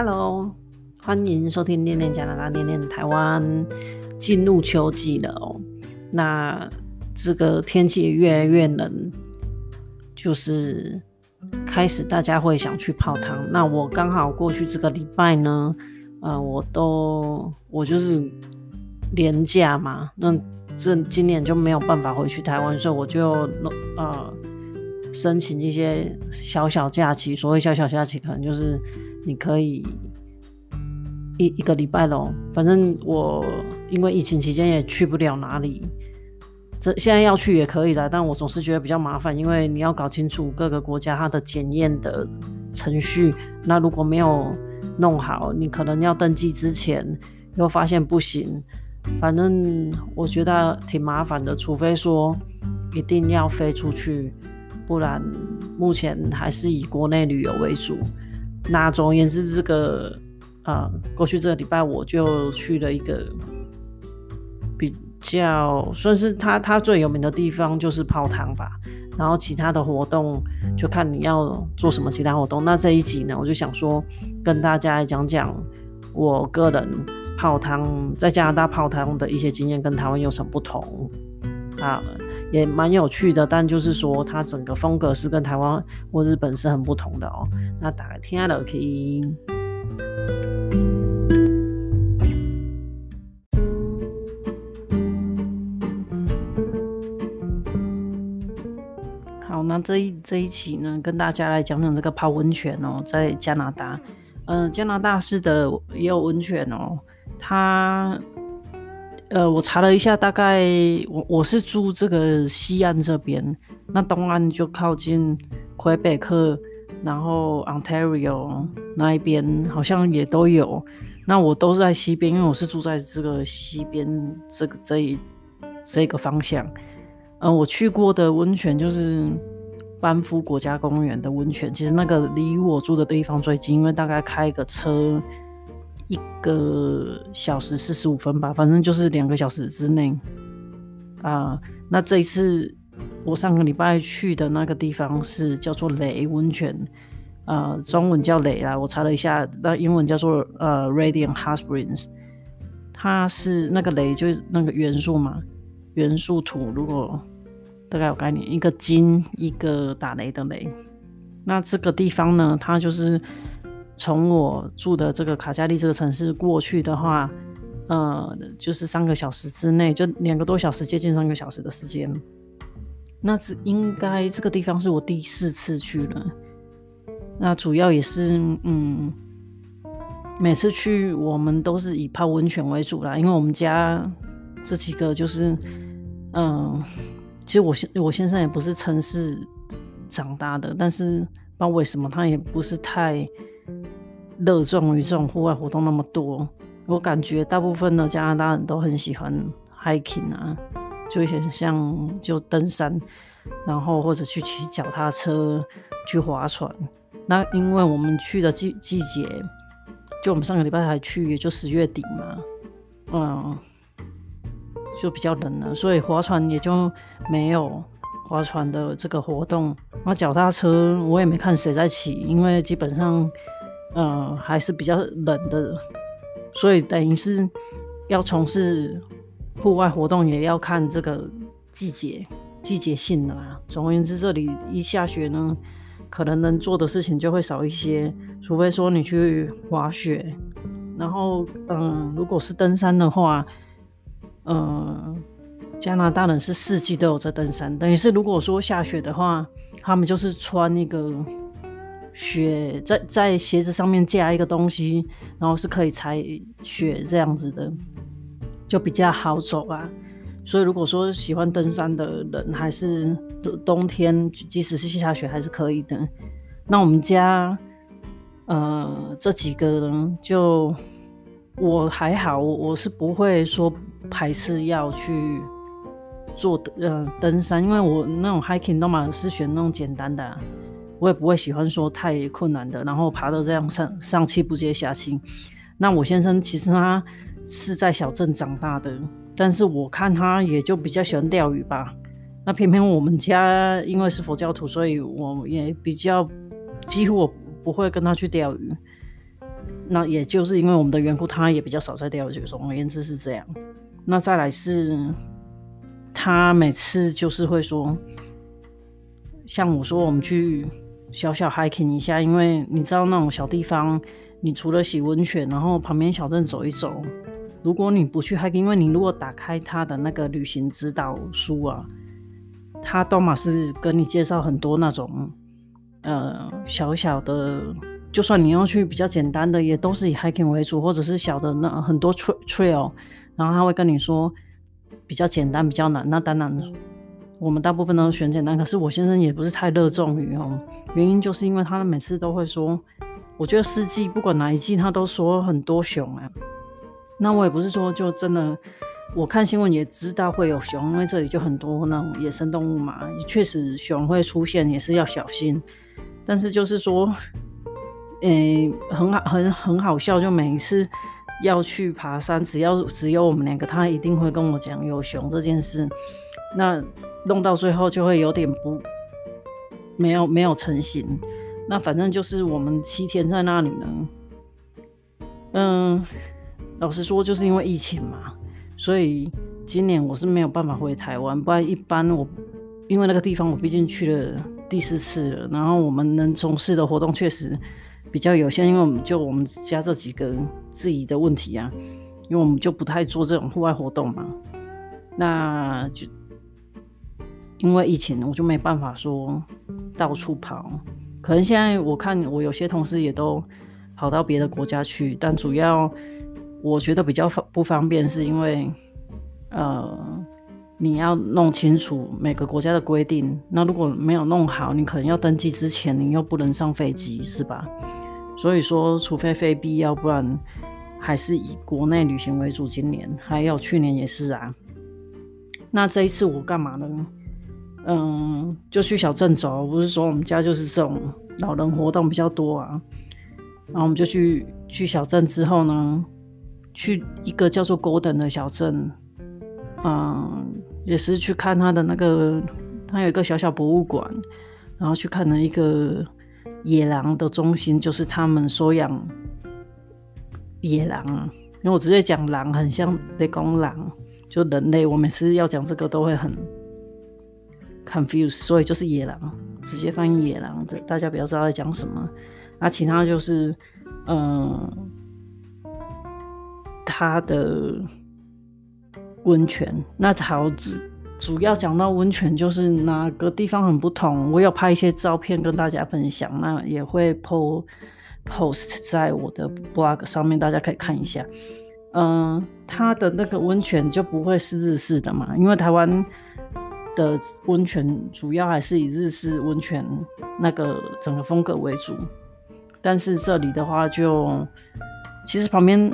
Hello，欢迎收听《念念加拿大，念念台湾》。进入秋季了哦，那这个天气越来越冷，就是开始大家会想去泡汤。那我刚好过去这个礼拜呢，呃，我都我就是连假嘛，那这今年就没有办法回去台湾，所以我就呃申请一些小小假期。所谓小小假期，可能就是你可以。一一个礼拜咯，反正我因为疫情期间也去不了哪里，这现在要去也可以的，但我总是觉得比较麻烦，因为你要搞清楚各个国家它的检验的程序，那如果没有弄好，你可能要登记之前又发现不行，反正我觉得挺麻烦的，除非说一定要飞出去，不然目前还是以国内旅游为主。那总而言之，这个。啊、过去这个礼拜我就去了一个比较算是它它最有名的地方，就是泡汤吧。然后其他的活动就看你要做什么其他活动。那这一集呢，我就想说跟大家讲讲我个人泡汤在加拿大泡汤的一些经验，跟台湾有什么不同啊，也蛮有趣的。但就是说它整个风格是跟台湾或日本是很不同的哦。那大家听了可以。好，那这一这一期呢，跟大家来讲讲这个泡温泉哦，在加拿大，嗯、加拿大是的也有温泉哦。它，呃，我查了一下，大概我我是住这个西岸这边，那东岸就靠近魁北克。然后 Ontario 那一边好像也都有，那我都是在西边，因为我是住在这个西边这个这一这个方向。嗯、呃，我去过的温泉就是班夫国家公园的温泉，其实那个离我住的地方最近，因为大概开个车一个小时四十五分吧，反正就是两个小时之内。啊、那这一次。我上个礼拜去的那个地方是叫做雷温泉，呃，中文叫雷啦。我查了一下，那英文叫做呃 Radiant Hot Springs。它是那个雷就是那个元素嘛，元素土。如果大概有概念，一个金，一个打雷的雷。那这个地方呢，它就是从我住的这个卡加利这个城市过去的话，呃，就是三个小时之内，就两个多小时，接近三个小时的时间。那是应该这个地方是我第四次去了，那主要也是嗯，每次去我们都是以泡温泉为主啦，因为我们家这几个就是嗯，其实我先我先生也不是城市长大的，但是不知道为什么他也不是太热衷于这种户外活动那么多，我感觉大部分的加拿大人都很喜欢 hiking 啊。就很像就登山，然后或者去骑脚踏车、去划船。那因为我们去的季季节，就我们上个礼拜还去，也就十月底嘛，嗯，就比较冷了，所以划船也就没有划船的这个活动。那脚踏车我也没看谁在骑，因为基本上，嗯，还是比较冷的，所以等于是要从事。户外活动也要看这个季节、季节性的嘛。总而言之，这里一下雪呢，可能能做的事情就会少一些，除非说你去滑雪。然后，嗯，如果是登山的话，嗯，加拿大人是四季都有在登山。等于是，如果说下雪的话，他们就是穿那个雪，在在鞋子上面架一个东西，然后是可以踩雪这样子的。就比较好走啊，所以如果说喜欢登山的人，还是冬天，即使是下雪还是可以的。那我们家，呃，这几个人就我还好，我是不会说排斥要去做呃登山，因为我那种 hiking 都嘛是选那种简单的，我也不会喜欢说太困难的，然后爬到这样上上气不接下气。那我先生其实他。是在小镇长大的，但是我看他也就比较喜欢钓鱼吧。那偏偏我们家因为是佛教徒，所以我也比较几乎我不会跟他去钓鱼。那也就是因为我们的缘故，他也比较少在钓鱼。总而言之是这样。那再来是，他每次就是会说，像我说我们去小小 hiking 一下，因为你知道那种小地方，你除了洗温泉，然后旁边小镇走一走，如果你不去 hiking，因为你如果打开他的那个旅行指导书啊，他都嘛是跟你介绍很多那种呃小小的，就算你要去比较简单的，也都是以 hiking 为主，或者是小的那很多 trail。然后他会跟你说比较简单，比较难。那当然，我们大部分都选简单。可是我先生也不是太热衷于哦，原因就是因为他每次都会说，我觉得四季不管哪一季，他都说很多熊啊。那我也不是说就真的，我看新闻也知道会有熊，因为这里就很多那种野生动物嘛，确实熊会出现，也是要小心。但是就是说，诶，很好，很很好笑，就每一次。要去爬山，只要只有我们两个，他一定会跟我讲有熊这件事。那弄到最后就会有点不没有没有成型。那反正就是我们七天在那里呢。嗯，老实说，就是因为疫情嘛，所以今年我是没有办法回台湾。不然一般我因为那个地方我毕竟去了第四次了，然后我们能从事的活动确实。比较有限，因为我们就我们家这几个自己的问题啊，因为我们就不太做这种户外活动嘛，那就因为疫情，我就没办法说到处跑。可能现在我看我有些同事也都跑到别的国家去，但主要我觉得比较方不方便，是因为呃你要弄清楚每个国家的规定，那如果没有弄好，你可能要登机之前你又不能上飞机，是吧？所以说，除非非必要，不然还是以国内旅行为主。今年还有去年也是啊。那这一次我干嘛呢？嗯，就去小镇走。不是说我们家就是这种老人活动比较多啊。然后我们就去去小镇之后呢，去一个叫做 Golden 的小镇，嗯，也是去看他的那个，他有一个小小博物馆，然后去看了一个。野狼的中心就是他们收养野狼啊，因为我直接讲狼很像在讲狼，就人类。我每次要讲这个都会很 confuse，所以就是野狼，直接翻译野狼，这大家比较知道在讲什么。那其他就是，嗯，它的温泉，那桃子。主要讲到温泉，就是哪个地方很不同。我有拍一些照片跟大家分享，那也会 po post 在我的 blog 上面，大家可以看一下。嗯，它的那个温泉就不会是日式的嘛，因为台湾的温泉主要还是以日式温泉那个整个风格为主，但是这里的话就其实旁边。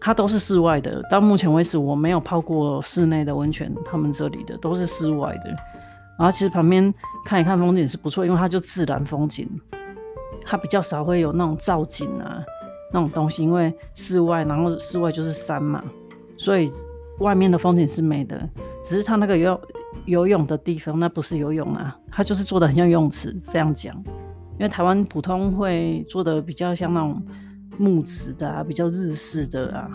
它都是室外的，到目前为止我没有泡过室内的温泉，他们这里的都是室外的。然后其实旁边看一看风景是不错，因为它就自然风景，它比较少会有那种造景啊那种东西，因为室外，然后室外就是山嘛，所以外面的风景是美的。只是它那个要游泳的地方，那不是游泳啊，它就是做的很像游泳池这样讲，因为台湾普通会做的比较像那种。木质的啊，比较日式的啊，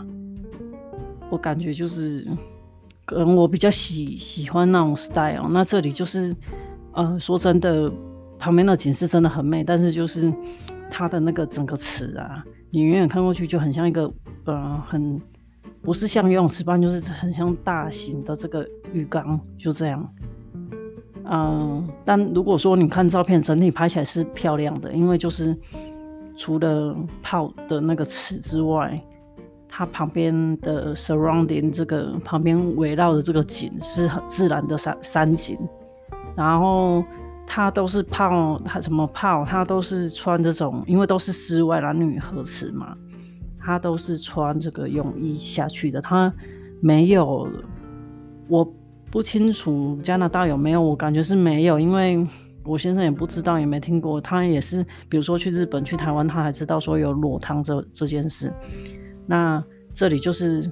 我感觉就是，可能我比较喜喜欢那种 style。那这里就是，呃，说真的，旁边的景色真的很美，但是就是它的那个整个池啊，你远远看过去就很像一个，呃，很不是像游泳池般，就是很像大型的这个浴缸，就这样。嗯、但如果说你看照片，整体拍起来是漂亮的，因为就是。除了泡的那个池之外，它旁边的 surrounding 这个旁边围绕的这个景是很自然的山山景，然后它都是泡，它怎么泡？它都是穿这种，因为都是室外男女合池嘛，他都是穿这个泳衣下去的，他没有，我不清楚加拿大有没有，我感觉是没有，因为。我先生也不知道，也没听过。他也是，比如说去日本、去台湾，他还知道说有裸汤这这件事。那这里就是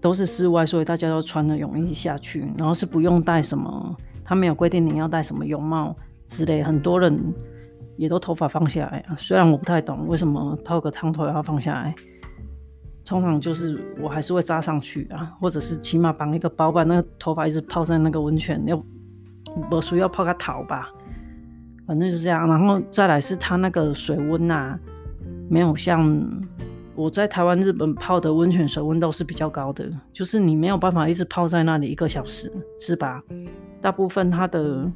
都是室外，所以大家都穿着泳衣下去，然后是不用戴什么，他没有规定你要戴什么泳帽之类。很多人也都头发放下来啊。虽然我不太懂为什么泡个汤头要放下来，通常就是我还是会扎上去啊，或者是起码绑一个包，把那个头发一直泡在那个温泉，要不需要泡个头吧。反正就是这样，然后再来是它那个水温啊，没有像我在台湾、日本泡的温泉水温都是比较高的，就是你没有办法一直泡在那里一个小时，是吧？大部分它的，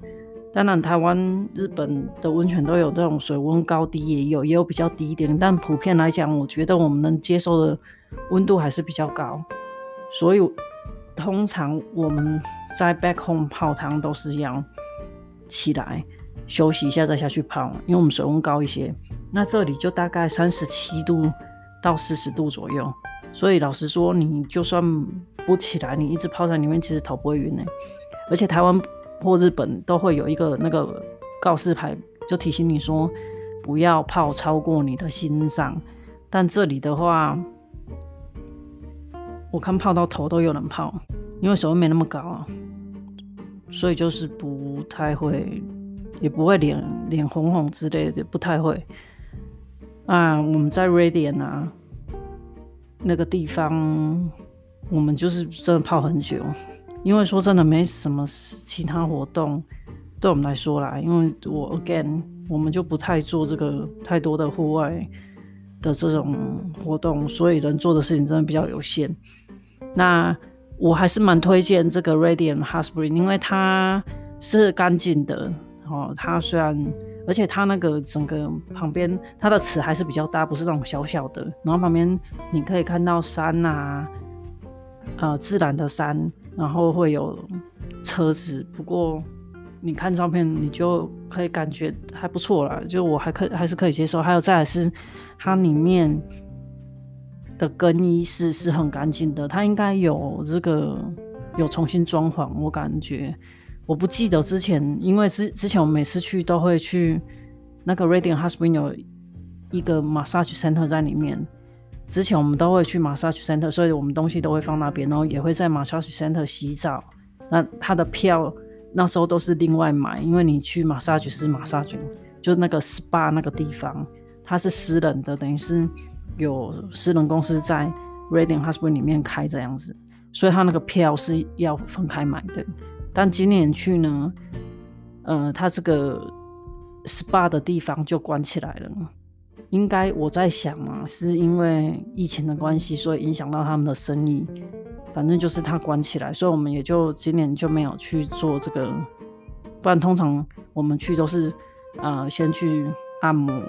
当然台湾、日本的温泉都有这种水温高低也有，也有比较低一点，但普遍来讲，我觉得我们能接受的温度还是比较高，所以通常我们在 back home 泡汤都是要起来休息一下再下去泡，因为我们水温高一些。那这里就大概三十七度到四十度左右，所以老实说，你就算不起来，你一直泡在里面，其实头不会晕呢。而且台湾或日本都会有一个那个告示牌，就提醒你说不要泡超过你的心脏。但这里的话，我看泡到头都有人泡，因为水温没那么高啊，所以就是不太会，也不会脸脸红红之类的，不太会。啊，我们在瑞典啊那个地方，我们就是真的泡很久。因为说真的，没什么其他活动，对我们来说啦。因为我 again，我们就不太做这个太多的户外的这种活动，所以能做的事情真的比较有限。那我还是蛮推荐这个 Radiant Hot Spring，因为它是干净的哦。它虽然，而且它那个整个旁边，它的池还是比较大，不是那种小小的。然后旁边你可以看到山啊，呃，自然的山。然后会有车子，不过你看照片，你就可以感觉还不错啦，就我还可还是可以接受。还有再来是它里面的更衣室是很干净的，它应该有这个有重新装潢，我感觉我不记得之前，因为之之前我每次去都会去那个 Radiant Hospital 有一个 massage center 在里面。之前我们都会去 massage center，所以我们东西都会放那边，然后也会在 massage center 洗澡。那他的票那时候都是另外买，因为你去 massage 是 massage，就那个 spa 那个地方，它是私人的，等于是有私人公司在 Radiant Hot Spring 里面开这样子，所以他那个票是要分开买的。但今年去呢，呃，他这个 spa 的地方就关起来了。应该我在想啊，是因为疫情的关系，所以影响到他们的生意。反正就是他关起来，所以我们也就今年就没有去做这个。不然通常我们去都是，呃，先去按摩，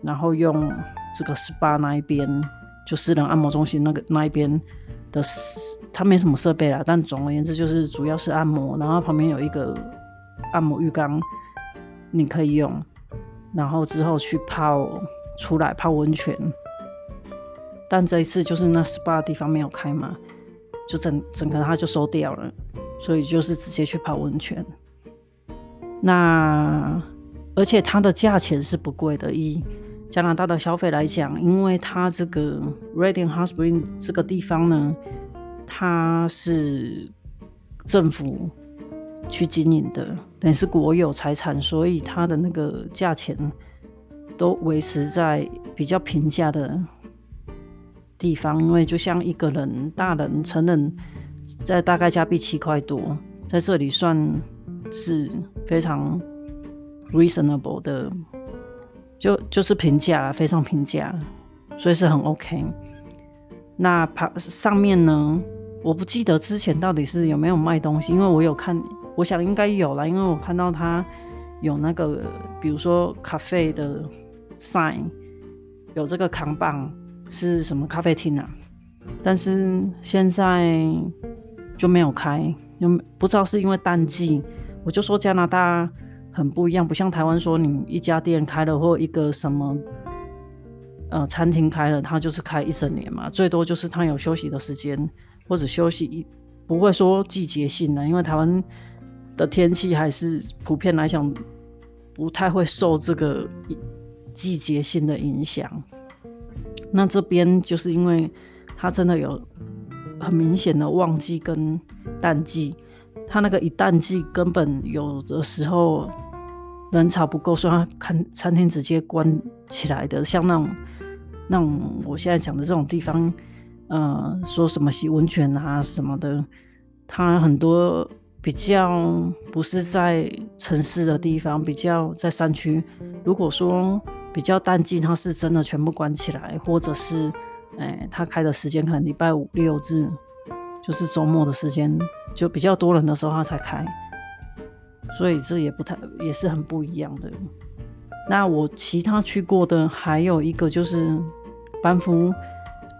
然后用这个 SPA 那一边，就私人按摩中心那个那一边的，它没什么设备啦。但总而言之，就是主要是按摩，然后旁边有一个按摩浴缸，你可以用，然后之后去泡。出来泡温泉，但这一次就是那 SPA 的地方没有开嘛，就整整个它就收掉了，所以就是直接去泡温泉。那而且它的价钱是不贵的，以加拿大的消费来讲，因为它这个 Reading Hot Spring 这个地方呢，它是政府去经营的，等于是国有财产，所以它的那个价钱。都维持在比较平价的地方，因为就像一个人，大人成人在大概加币七块多，在这里算是非常 reasonable 的，就就是平价，非常平价，所以是很 OK。那旁上面呢，我不记得之前到底是有没有卖东西，因为我有看，我想应该有啦，因为我看到他有那个，比如说咖啡的。Sign 有这个扛棒是什么咖啡厅啊？但是现在就没有开，又不知道是因为淡季。我就说加拿大很不一样，不像台湾说你一家店开了或一个什么呃餐厅开了，它就是开一整年嘛，最多就是它有休息的时间或者休息一，不会说季节性的，因为台湾的天气还是普遍来讲不太会受这个。季节性的影响，那这边就是因为它真的有很明显的旺季跟淡季，它那个一淡季根本有的时候人潮不够，所以他看餐厅直接关起来的。像那种那种我现在讲的这种地方，呃，说什么洗温泉啊什么的，它很多比较不是在城市的地方，比较在山区。如果说比较淡季，它是真的全部关起来，或者是，哎，他开的时间可能礼拜五六日，就是周末的时间，就比较多人的时候他才开。所以这也不太，也是很不一样的。那我其他去过的还有一个就是班夫，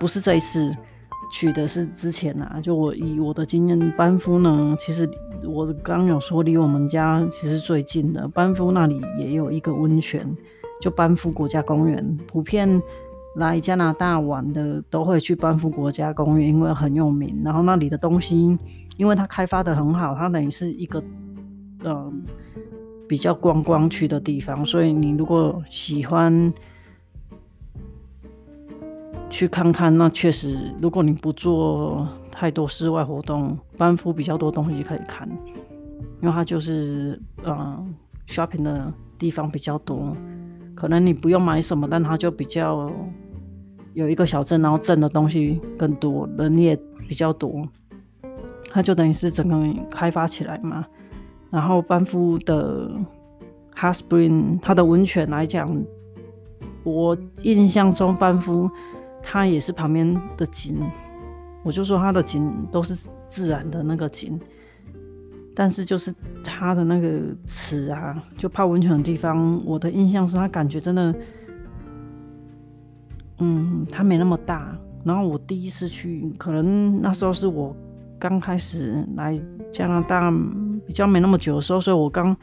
不是这一次去的，是之前啊。就我以我的经验，班夫呢，其实我刚有说离我们家其实最近的，班夫那里也有一个温泉，就班夫国家公园。普遍来加拿大玩的都会去班夫国家公园，因为很有名。然后那里的东西，因为它开发的很好，它等于是一个。嗯，比较观光区的地方，所以你如果喜欢去看看，那确实，如果你不做太多室外活动，班夫比较多东西可以看，因为它就是嗯，shopping 的地方比较多，可能你不用买什么，但它就比较有一个小镇，然后镇的东西更多，人也比较多，它就等于是整个开发起来嘛。然后班夫的 Hot Spring，它的温泉来讲，我印象中班夫它也是旁边的景，我就说它的景都是自然的那个景，但是就是它的那个池啊，就泡温泉的地方，我的印象是它感觉真的，嗯，它没那么大。然后我第一次去，可能那时候是我刚开始来加拿大。比较没那么久的时候，所以我刚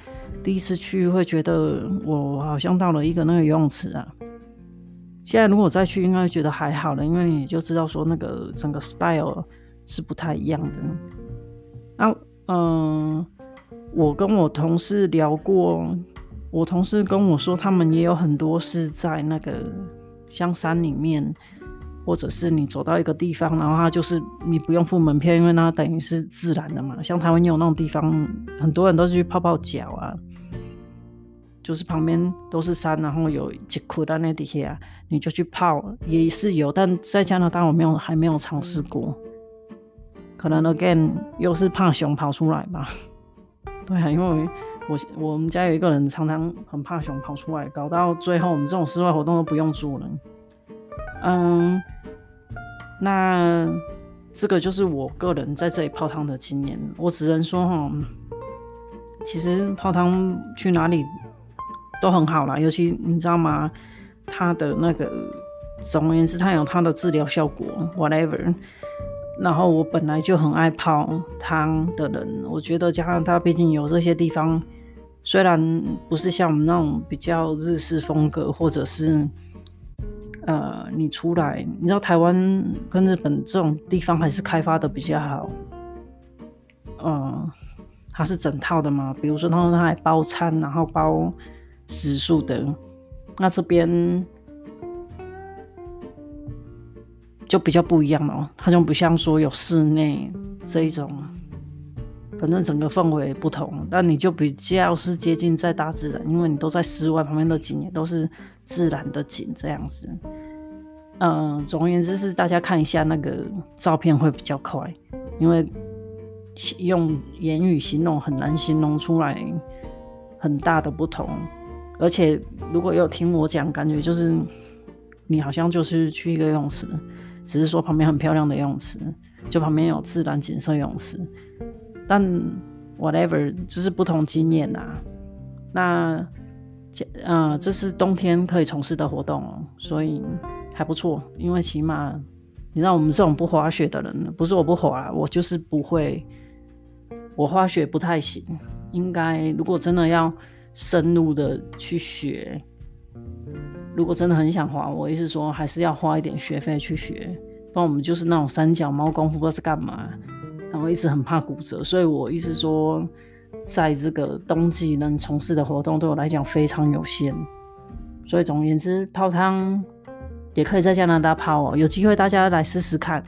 第一次去会觉得我好像到了一个那个游泳池啊。现在如果再去，应该觉得还好了，因为你就知道说那个整个 style 是不太一样的。啊，嗯、我跟我同事聊过，我同事跟我说，他们也有很多是在那个香山里面。或者是你走到一个地方，然后它就是你不用付门票，因为它等于是自然的嘛。像台湾有那种地方，很多人都是去泡泡脚啊，就是旁边都是山，然后有几窟在那底下，你就去泡也是有。但在加拿大我没有还没有尝试过，可能 again 又是怕熊跑出来吧。对啊，因为我我们家有一个人常常很怕熊跑出来，搞到最后我们这种室外活动都不用做了。嗯，那这个就是我个人在这里泡汤的经验。我只能说哈，其实泡汤去哪里都很好啦，尤其你知道吗？它的那个，总而言之，它有它的治疗效果，whatever。然后我本来就很爱泡汤的人，我觉得加拿大毕竟有这些地方，虽然不是像我们那种比较日式风格，或者是。呃，你出来，你知道台湾跟日本这种地方还是开发的比较好。呃，它是整套的嘛，比如说他们它还包餐，然后包食宿的。那这边就比较不一样了，它就不像说有室内这一种，反正整个氛围不同。但你就比较是接近在大自然，因为你都在室外，旁边的景也都是。自然的景这样子，嗯、总而言之是大家看一下那个照片会比较快，因为用言语形容很难形容出来很大的不同。而且如果有听我讲，感觉就是你好像就是去一个泳池，只是说旁边很漂亮的游泳池，就旁边有自然景色游泳池，但 whatever 就是不同经验呐、啊，那。嗯、呃，这是冬天可以从事的活动哦，所以还不错。因为起码，你知道我们这种不滑雪的人，不是我不滑，我就是不会，我滑雪不太行。应该如果真的要深入的去学，如果真的很想滑，我意思说还是要花一点学费去学。不然我们就是那种三脚猫功夫，不知道是干嘛，然后一直很怕骨折，所以我意思说。在这个冬季能从事的活动对我来讲非常有限，所以总而言之，泡汤也可以在加拿大泡哦。有机会大家来试试看。